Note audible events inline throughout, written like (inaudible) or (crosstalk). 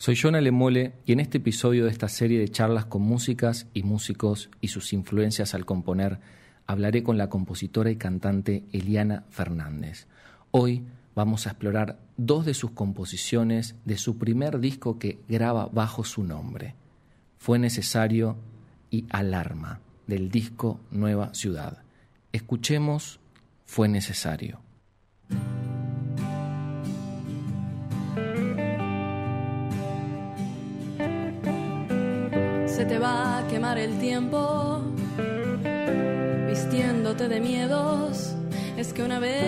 Soy Jonah Lemole y en este episodio de esta serie de charlas con músicas y músicos y sus influencias al componer, hablaré con la compositora y cantante Eliana Fernández. Hoy vamos a explorar dos de sus composiciones de su primer disco que graba bajo su nombre. Fue necesario y Alarma, del disco Nueva Ciudad. Escuchemos Fue necesario. Quemar el tiempo vistiéndote de miedos. Es que una vez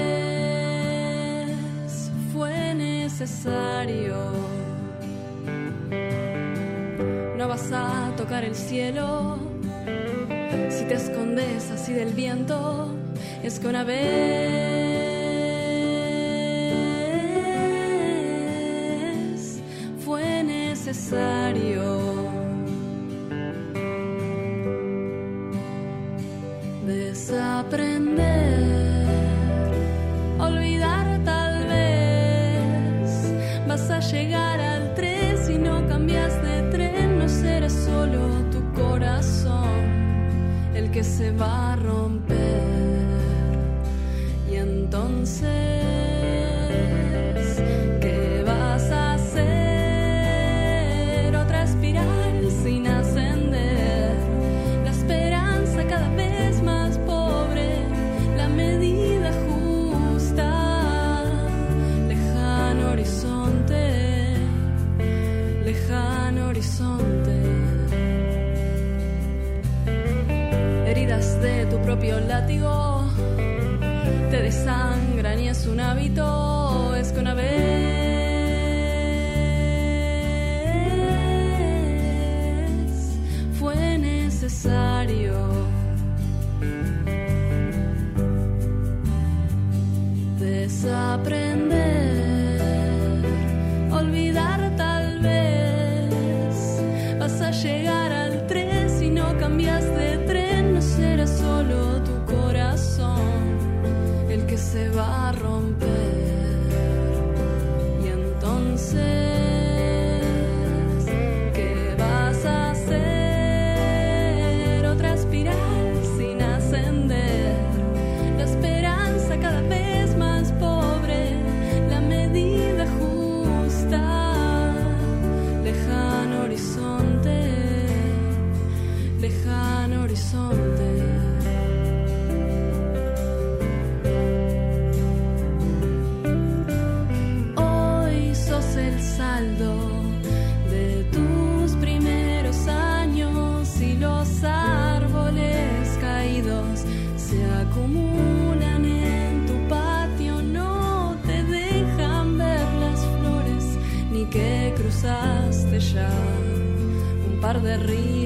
fue necesario. No vas a tocar el cielo si te escondes así del viento. Es que una vez fue necesario. Vas a par de ríos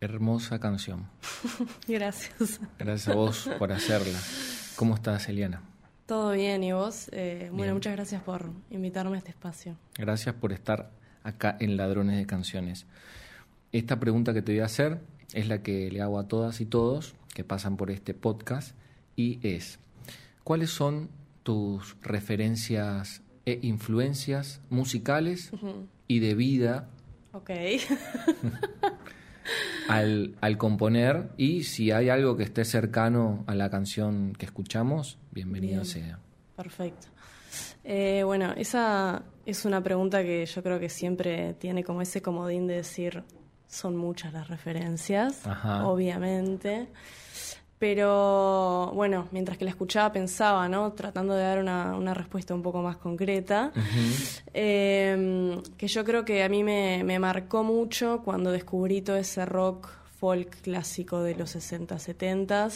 Hermosa canción. (laughs) Gracias. Gracias a vos por hacerla. ¿Cómo estás, Eliana? Todo bien, ¿y vos? Eh, bueno, muchas gracias por invitarme a este espacio. Gracias por estar acá en Ladrones de Canciones. Esta pregunta que te voy a hacer es la que le hago a todas y todos que pasan por este podcast y es, ¿cuáles son tus referencias e influencias musicales y de vida Ok. (laughs) (laughs) al, al componer y si hay algo que esté cercano a la canción que escuchamos, bienvenido sea. Perfecto. Eh, bueno, esa es una pregunta que yo creo que siempre tiene como ese comodín de decir, son muchas las referencias, obviamente. Pero bueno, mientras que la escuchaba pensaba, ¿no? Tratando de dar una, una respuesta un poco más concreta, em, que yo creo que a mí me, me marcó mucho cuando descubrí todo ese rock folk clásico de los 60, 70.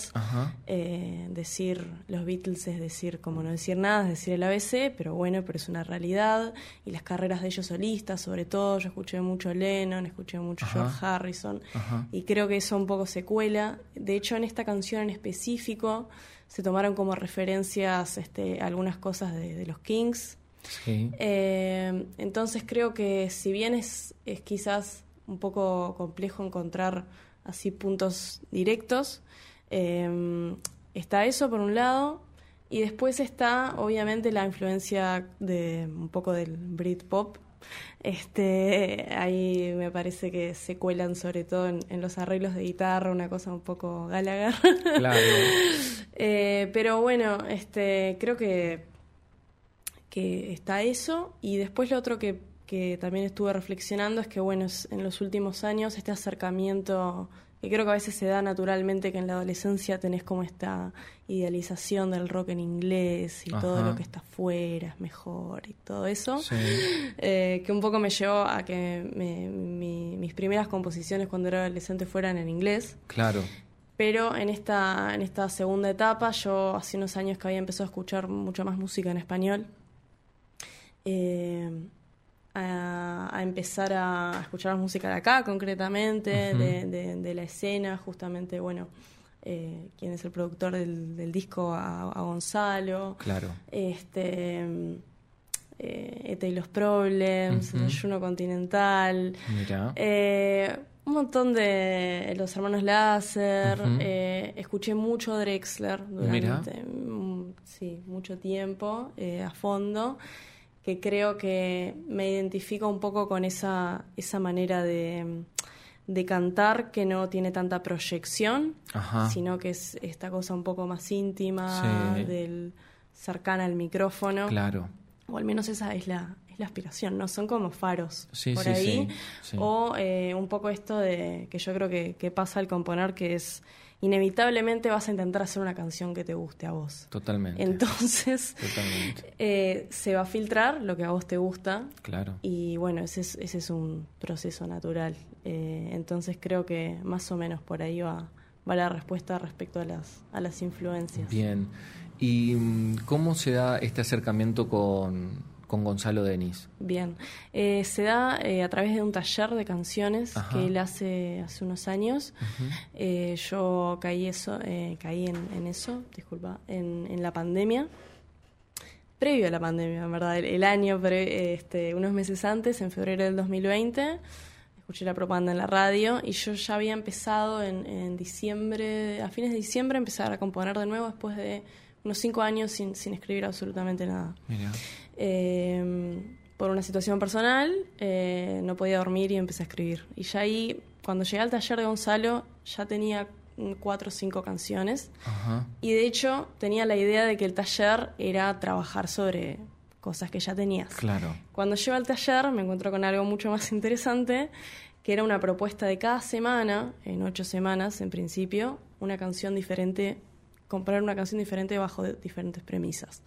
Eh, decir los Beatles es decir, como no decir nada, es decir el ABC, pero bueno, pero es una realidad. Y las carreras de ellos solistas, sobre todo, yo escuché mucho Lennon, escuché mucho George Harrison, y creo que eso un poco se cuela. De hecho, en esta canción en específico se tomaron como referencias este, algunas cosas de, los Kings. Eh, entonces creo que si bien es, es quizás un poco complejo encontrar así puntos directos. Em, está eso por un lado, y después está obviamente la influencia de un poco del Britpop. Este, ahí me parece que se cuelan sobre todo en, los arreglos de guitarra, una cosa un poco Gallagher. Claro. (laughs) Eh, pero bueno, este, creo que, que está eso. Y después lo otro que que también estuve reflexionando es que, bueno, en los últimos años este acercamiento, que creo que a veces se da naturalmente, que en la adolescencia tenés como esta idealización del rock en inglés y todo lo que está afuera es mejor y todo eso, eh, que un poco me llevó a que mis primeras composiciones cuando era adolescente fueran en inglés. Claro. Pero en esta, en esta segunda etapa, yo hace unos años que había empezado a escuchar mucho más música en español. Eh, a, empezar a escuchar música de acá, concretamente, de, la escena, justamente, bueno, eh, quién es el productor del, disco, a, Gonzalo. Claro. Este. Eh, e los Problems, Juno Continental. Eh, un montón de los hermanos Láser. Eh, escuché mucho Drexler durante sí, mucho tiempo, a fondo que creo que me identifico un poco con esa, esa manera de, cantar que no tiene tanta proyección, sino que es esta cosa un poco más íntima, del cercana al micrófono. Claro. O al menos esa es la, es la aspiración, ¿no? Son como faros por ahí. O eh, un poco esto de que yo creo que, que pasa al componer, que es inevitablemente vas a intentar hacer una canción que te guste a vos. Totalmente. Entonces, (laughs) eh, se va a filtrar lo que a vos te gusta. Claro. Y bueno, ese es, ese es un proceso natural. Eh, entonces creo que más o menos por ahí va, va la respuesta respecto a las, a las influencias. Bien. ¿Y mm, cómo se da este acercamiento con con Gonzalo Denis? Bien, eh, se da eh, a través de un taller de canciones que él hace hace unos años. Eh, yo caí eso, caí en, eso, disculpa, en, la pandemia. Previo a la pandemia, en verdad, el, año, este, unos meses antes, en febrero del 2020, escuché la propaganda en la radio y yo ya había empezado en, diciembre, a fines de diciembre, empezar a componer de nuevo después de unos cinco años sin, sin escribir absolutamente nada. Eh, por una situación personal, eh, no podía dormir y empecé a escribir. Y ya ahí, cuando llegué al taller de Gonzalo, ya tenía cuatro o cinco canciones. Y de hecho, tenía la idea de que el taller era trabajar sobre cosas que ya tenías. Claro. Cuando llego al taller, me encuentro con algo mucho más (laughs) interesante, que era una propuesta de cada semana, en ocho semanas en principio, una canción diferente, comprar una canción diferente bajo diferentes premisas.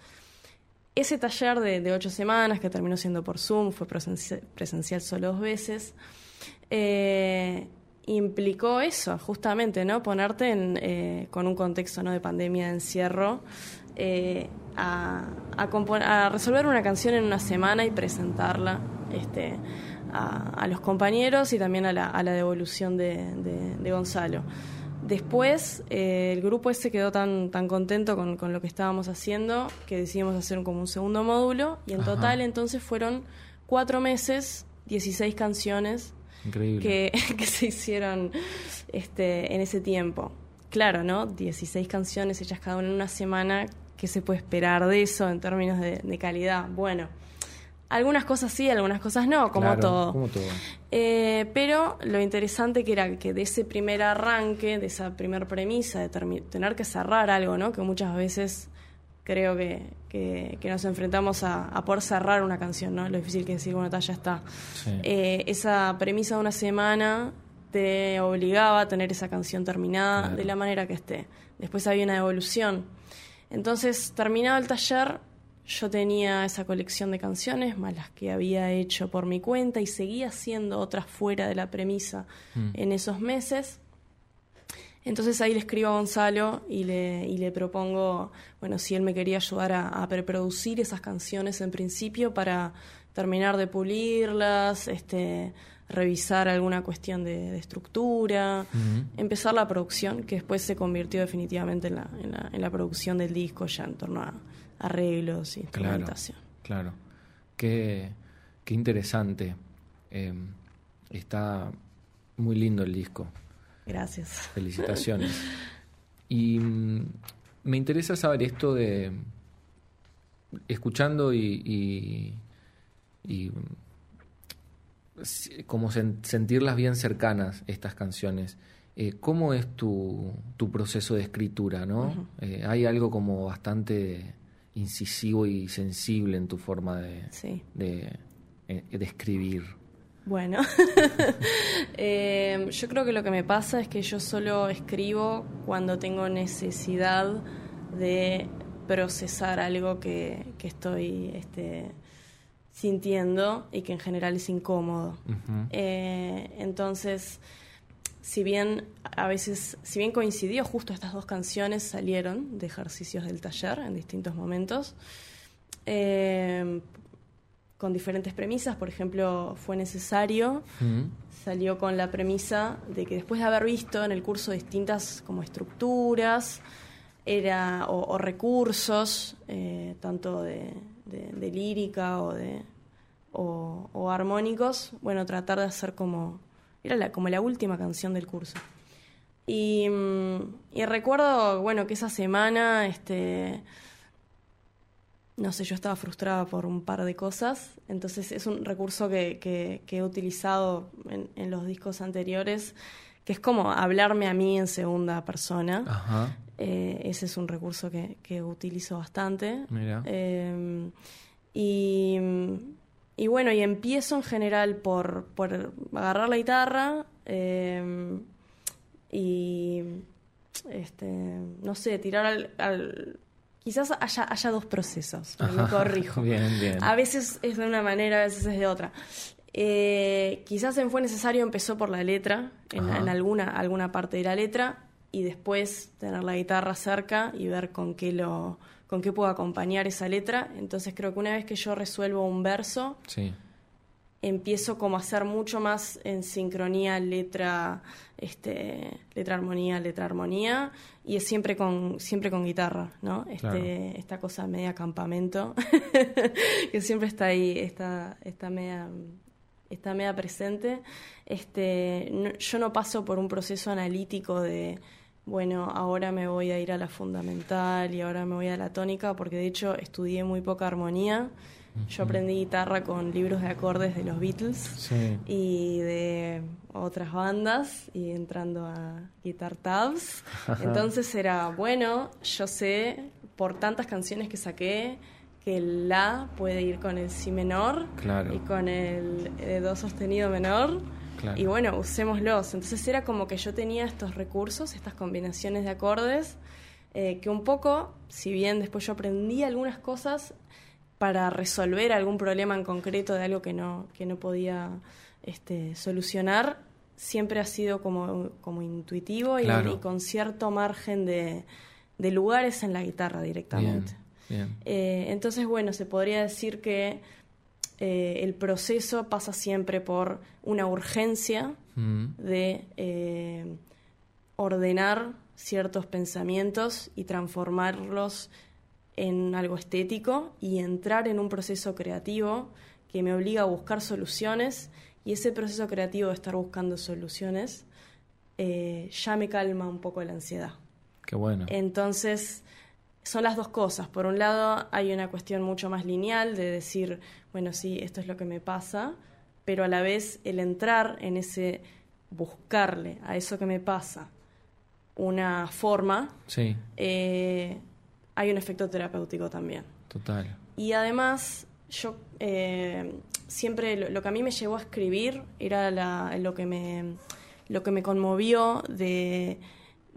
Ese taller de, ocho semanas, que terminó siendo por Zoom, fue presencial, solo dos veces, eh, implicó eso, justamente, ¿no? Ponerte en, eh, con un contexto ¿no? de pandemia, de encierro, eh, a, a, resolver una canción en una semana y presentarla este, a, los compañeros y también a la, devolución de Gonzalo. Después, eh, el grupo ese quedó tan, tan contento con, lo que estábamos haciendo que decidimos hacer como un segundo módulo y en total entonces fueron cuatro meses, 16 canciones que, (laughs) que, se hicieron este, en ese tiempo. Claro, ¿no? 16 canciones hechas cada una en una semana, ¿qué se puede esperar de eso en términos de, calidad? Bueno, Algunas cosas sí, algunas cosas no, como Claro, todo. como todo. Eh, pero lo interesante que era que de ese primer arranque, de esa primer premisa de tener que cerrar algo, ¿no? Que muchas veces creo que, que- que nos enfrentamos a, a poder cerrar una canción, ¿no? Lo difícil que es decir, bueno, ta, ya está. Sí. Eh, esa premisa de una semana te obligaba a tener esa canción terminada Claro. de la manera que esté. Después había una evolución. Entonces, terminado el taller, yo tenía esa colección de canciones, más las que había hecho por mi cuenta, y seguía haciendo otras fuera de la premisa Mm. en esos meses. Entonces ahí le escribo a Gonzalo y le, y le propongo, bueno, si él me quería ayudar a, a preproducir esas canciones en principio para terminar de pulirlas, este, revisar alguna cuestión de, de estructura, Ujú. empezar la producción, que después se convirtió definitivamente en la, en la, en la producción del disco ya en torno a arreglos y instrumentación. claro. Qué, qué interesante. Eh, está muy lindo el disco. Gracias. (laughs) Felicitaciones. y mm, me interesa saber esto de. Escuchando y. y, como sen- sentirlas bien cercanas, estas canciones. Eh, ¿Cómo es tu, tu proceso de escritura? ¿no? Eh, hay algo como bastante incisivo y sensible en tu forma de, Sí. de, eh, de escribir. Bueno, (laughs) Eh, yo creo que lo que me pasa es que yo solo escribo cuando tengo necesidad de procesar algo que, que estoy este, sintiendo y que en general es incómodo. Eh, entonces, si bien a veces, si bien coincidió, justo estas dos canciones salieron de ejercicios del taller en distintos momentos, eh, con diferentes premisas, por ejemplo, fue necesario, Ujú. salió con la premisa de que después de haber visto en el curso distintas como estructuras era, o, o recursos, eh, tanto de, de- de lírica o de o, o armónicos, bueno, tratar de hacer como era la, como la última canción del curso. Y, mm, y recuerdo, bueno, que esa semana, este, no sé, yo estaba frustrada por un par de cosas, entonces es un recurso que, que- que he utilizado en, en los discos anteriores, que es como hablarme a mí en segunda persona. Ajá. Eh, ese es un recurso que, que utilizo bastante. Mira. Eh, y, y bueno, y empiezo en general por, por agarrar la guitarra eh, y, este, no sé, tirar al... al- quizás haya, haya dos procesos, me corrijo. (laughs) Bien, bien. A veces es de una manera, a veces es de otra. Eh, quizás en Fue Necesario empezó por la letra, en, en alguna, alguna parte de la letra, y después tener la guitarra cerca y ver con qué, lo, con qué puedo acompañar esa letra. Entonces creo que una vez que yo resuelvo un verso, Sí. empiezo como a hacer mucho más en sincronía letra este letra armonía letra armonía y es siempre con siempre con guitarra no este Claro. esta cosa media campamento (laughs) que siempre está ahí está está media está media presente este no- yo no paso por un proceso analítico de bueno, ahora me voy a ir a la fundamental y ahora me voy a la tónica, porque de hecho estudié muy poca armonía. Yo aprendí guitarra con libros de acordes de los Beatles Sí. y de otras bandas y entrando a Guitar Tabs. Entonces era, bueno, yo sé por tantas canciones que saqué que el La puede ir con el Si menor Claro. y con el eh, Do sostenido menor. Claro. Y bueno, usémoslos. Entonces era como que yo tenía estos recursos, estas combinaciones de acordes, eh, que un poco, si bien después yo aprendí algunas cosas para resolver algún problema en concreto de algo que no, que no podía este, solucionar, siempre ha sido como, como intuitivo y- Claro. y, con cierto margen de, de lugares en la guitarra Bien. directamente. Bien. Eh, entonces, bueno, se podría decir que eh, el proceso pasa siempre por una urgencia Mm. de eh, ordenar ciertos pensamientos y transformarlos en algo estético y entrar en un proceso creativo que me obliga a buscar soluciones y ese proceso creativo de estar buscando soluciones eh, ya me calma un poco la ansiedad. Qué bueno. Entonces, son las dos cosas. Por un lado, hay una cuestión mucho más lineal de decir, bueno, sí, esto es lo que me pasa, pero a la vez el entrar en ese buscarle a eso que me pasa una forma, Sí, eh, hay un efecto terapéutico también. total. Y además, yo eh, siempre lo, lo que a mí me llevó a escribir era la- lo, que me, lo que me conmovió de,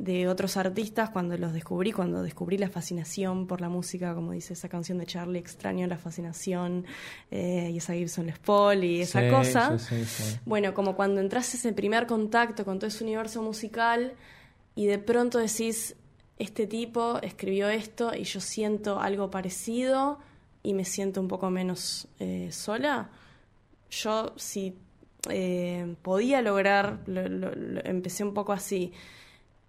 de otros artistas cuando los descubrí, cuando descubrí la fascinación por la música, como dice esa canción de Charlie, extraño la fascinación, eh, y esa Gibson Les Paul y esa Sí, cosa. sí, sí, sí. Bueno, como cuando entras ese primer contacto con todo ese universo musical y de pronto decís, este tipo escribió esto y yo siento algo parecido y me siento un poco menos eh, sola. Yo si eh, podía lograr, lo- lo- lo- empecé un poco así,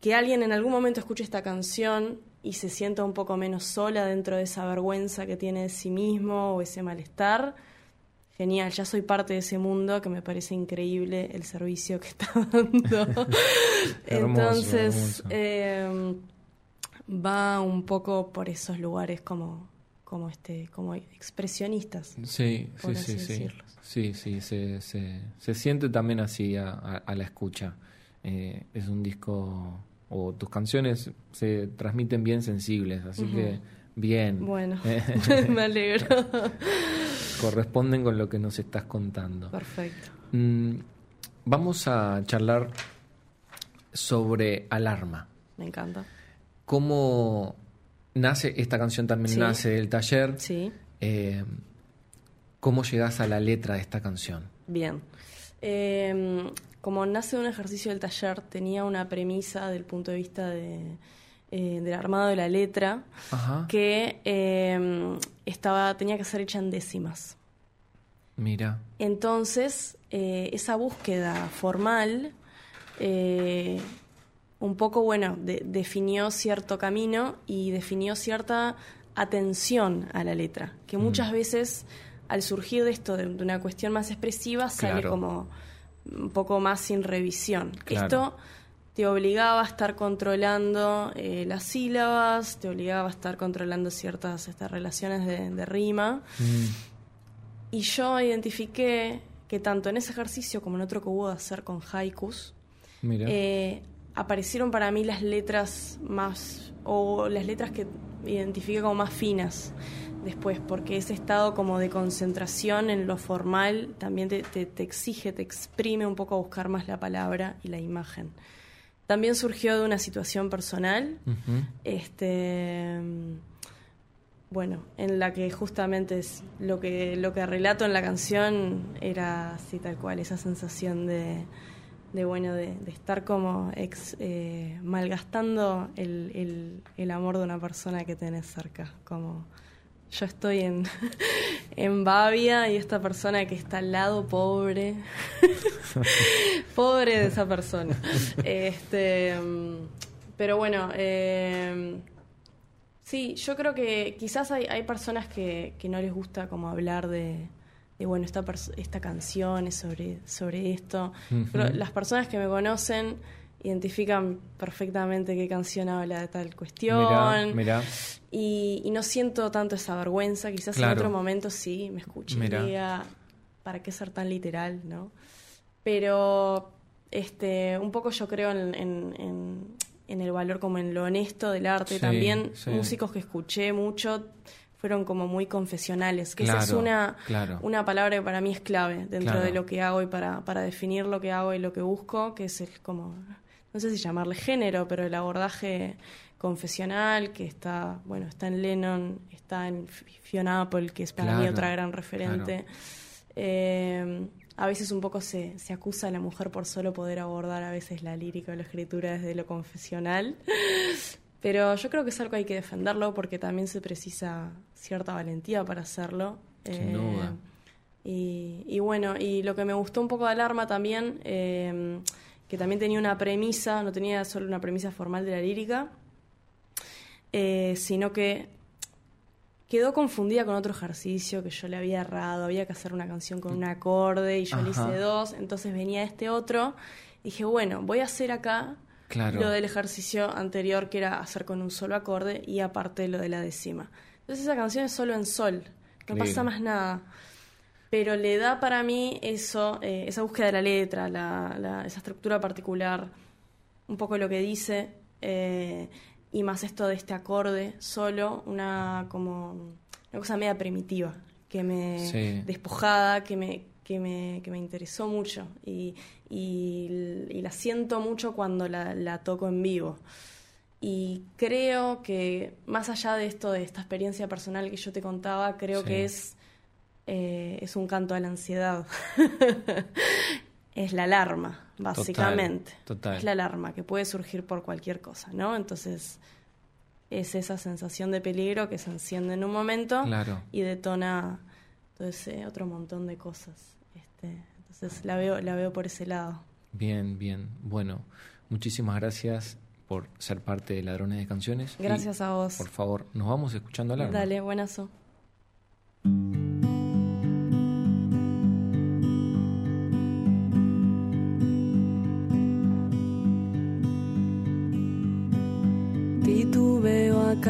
que alguien en algún momento escuche esta canción y se sienta un poco menos sola dentro de esa vergüenza que tiene de sí mismo o ese malestar. Genial, ya soy parte de ese mundo que me parece increíble el servicio que está (laughs) dando. Entonces, hermoso. eh, va un poco por esos lugares como, como, este, como expresionistas. Sí, por sí, así sí, sí. decirlo. Sí, sí, se, se, se siente también así a, a- a la escucha. Eh, es un disco, o tus canciones se transmiten bien sensibles, así que bien. Bueno, (laughs) (laughs) me alegro. corresponden con lo que nos estás contando. Perfecto. Mm, vamos a charlar sobre Alarma. Me encanta. ¿Cómo nace esta canción? También Sí. nace del taller. Sí, Eh, ¿Cómo llegas a la letra de esta canción? bien. Eh, como nace de un ejercicio del taller, tenía una premisa del punto de vista de, eh, del armado de la letra Ajá. que eh, estaba, tenía que ser hecha en décimas. Mira. Entonces, eh, esa búsqueda formal, un poco, bueno, de- definió cierto camino y definió cierta atención a la letra, que Mm. muchas veces al surgir de esto, de, de una cuestión más expresiva, sale como un poco más sin revisión. Claro. Esto te obligaba a estar controlando eh, las sílabas, te obligaba a estar controlando ciertas estas relaciones de- de rima. Mm, Y yo identifiqué que tanto en ese ejercicio como en otro que hubo de hacer con haikus, eh, aparecieron para mí las letras más, o las letras que identifiqué como más finas después, porque ese estado como de concentración en lo formal también te, te- te exige, te exprime un poco a buscar más la palabra y la imagen. También surgió de una situación personal, este bueno, en la que justamente es lo que lo que relato en la canción era así tal cual, esa sensación de, de bueno, de, de estar como ex, eh, malgastando el, el, el amor de una persona que tenés cerca, como yo estoy en, (laughs) en Bavia y esta persona que está al lado, pobre, (laughs) pobre de esa persona. Este, mm, pero bueno, eh, sí, yo creo que quizás hay, hay personas que, que no les gusta como hablar de, de bueno, esta, esta canción es sobre, sobre esto. Pero las personas que me conocen identifican perfectamente qué canción habla de tal cuestión. Mirá, mirá. Y, y no siento tanto esa vergüenza. Quizás Claro. en otro momento sí me escuche y diga, ¿para qué ser tan literal? ¿no? Pero este, un poco yo creo en, en- en- en el valor como en lo honesto del arte. Sí, También sí. músicos que escuché mucho fueron como muy confesionales, que esa es una, claro. una palabra que para mí es clave dentro Claro. de lo que hago y para, para definir lo que hago y lo que busco, que es el como, no sé si llamarle género, pero el abordaje confesional que está, bueno, está en Lennon, está en Fiona Apple, que es para mí Claro, otra gran referente. Eh, a veces un poco se, se acusa a la mujer por solo poder abordar a veces la lírica o la escritura desde lo confesional. (laughs) Pero yo creo que es algo que hay que defenderlo porque también se precisa cierta valentía para hacerlo. Eh, Sin duda. Y, y bueno, y lo que me gustó un poco de Alarma también, eh, que también tenía una premisa, no tenía solo una premisa formal de la lírica, eh, sino que quedó confundida con otro ejercicio que yo le había errado, había que hacer una canción con un acorde y yo le Ajá. hice dos, entonces venía este otro, dije, bueno, voy a hacer acá lo del ejercicio anterior que era hacer con un solo acorde y aparte lo de la décima. Entonces esa canción es solo en sol, no pasa más nada. Pero le da para mí eso, eh, esa búsqueda de la letra, esa estructura particular, un poco lo que dice, eh, y más esto de este acorde solo, una como una cosa media primitiva, que me despojada, que me, que me, que me interesó mucho y, y, la siento mucho cuando la, la, toco en vivo. Y creo que más allá de esto, de esta experiencia personal que yo te contaba, creo que es, eh, es un canto a la ansiedad. (laughs) es la alarma, básicamente. Es la alarma que puede surgir por cualquier cosa, ¿no? Entonces es esa sensación de peligro que se enciende en un momento y detona todo ese otro montón de cosas. Este, entonces la veo, la veo por ese lado. Bien, bien. Bueno, muchísimas gracias por ser parte de Ladrones de Canciones. Gracias a vos. Por favor, nos vamos escuchando alarma. Dale, buenazo.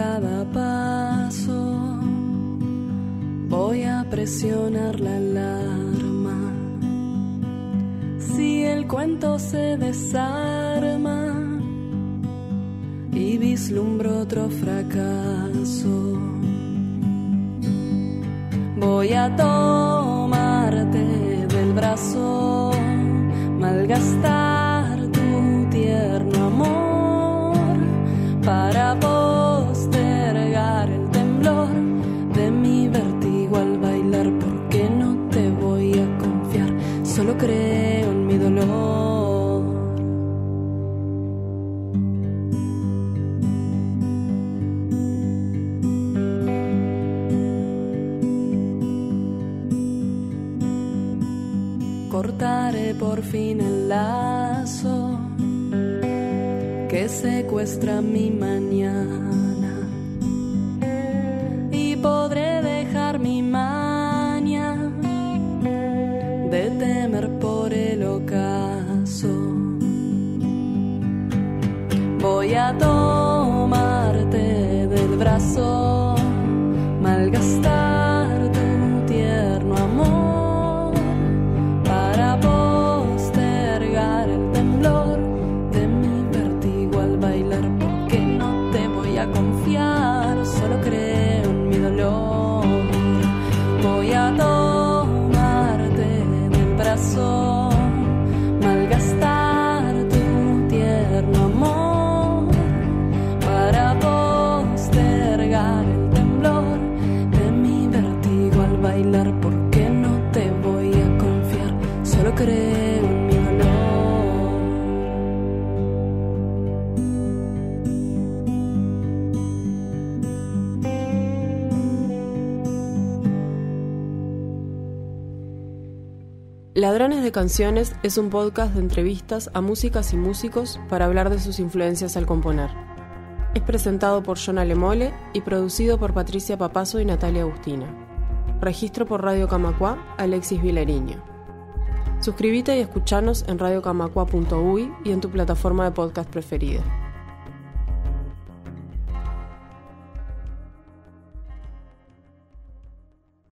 Cada paso, voy a presionar la alarma. Si el cuento se desarma y vislumbro otro fracaso, voy a tomarte del brazo, malgastar secuestra mi mañana. Y podré dejar mi maña. De Ladrones de Canciones es un podcast de entrevistas a músicas y músicos para hablar de sus influencias al componer. Es presentado por John Alemole y producido por Patricia Papazo y Natalia Agustina. Registro por Radio Camacua, Alexis Vilariño. Suscríbete y escuchanos en radiocamacua.uy y en tu plataforma de podcast preferida.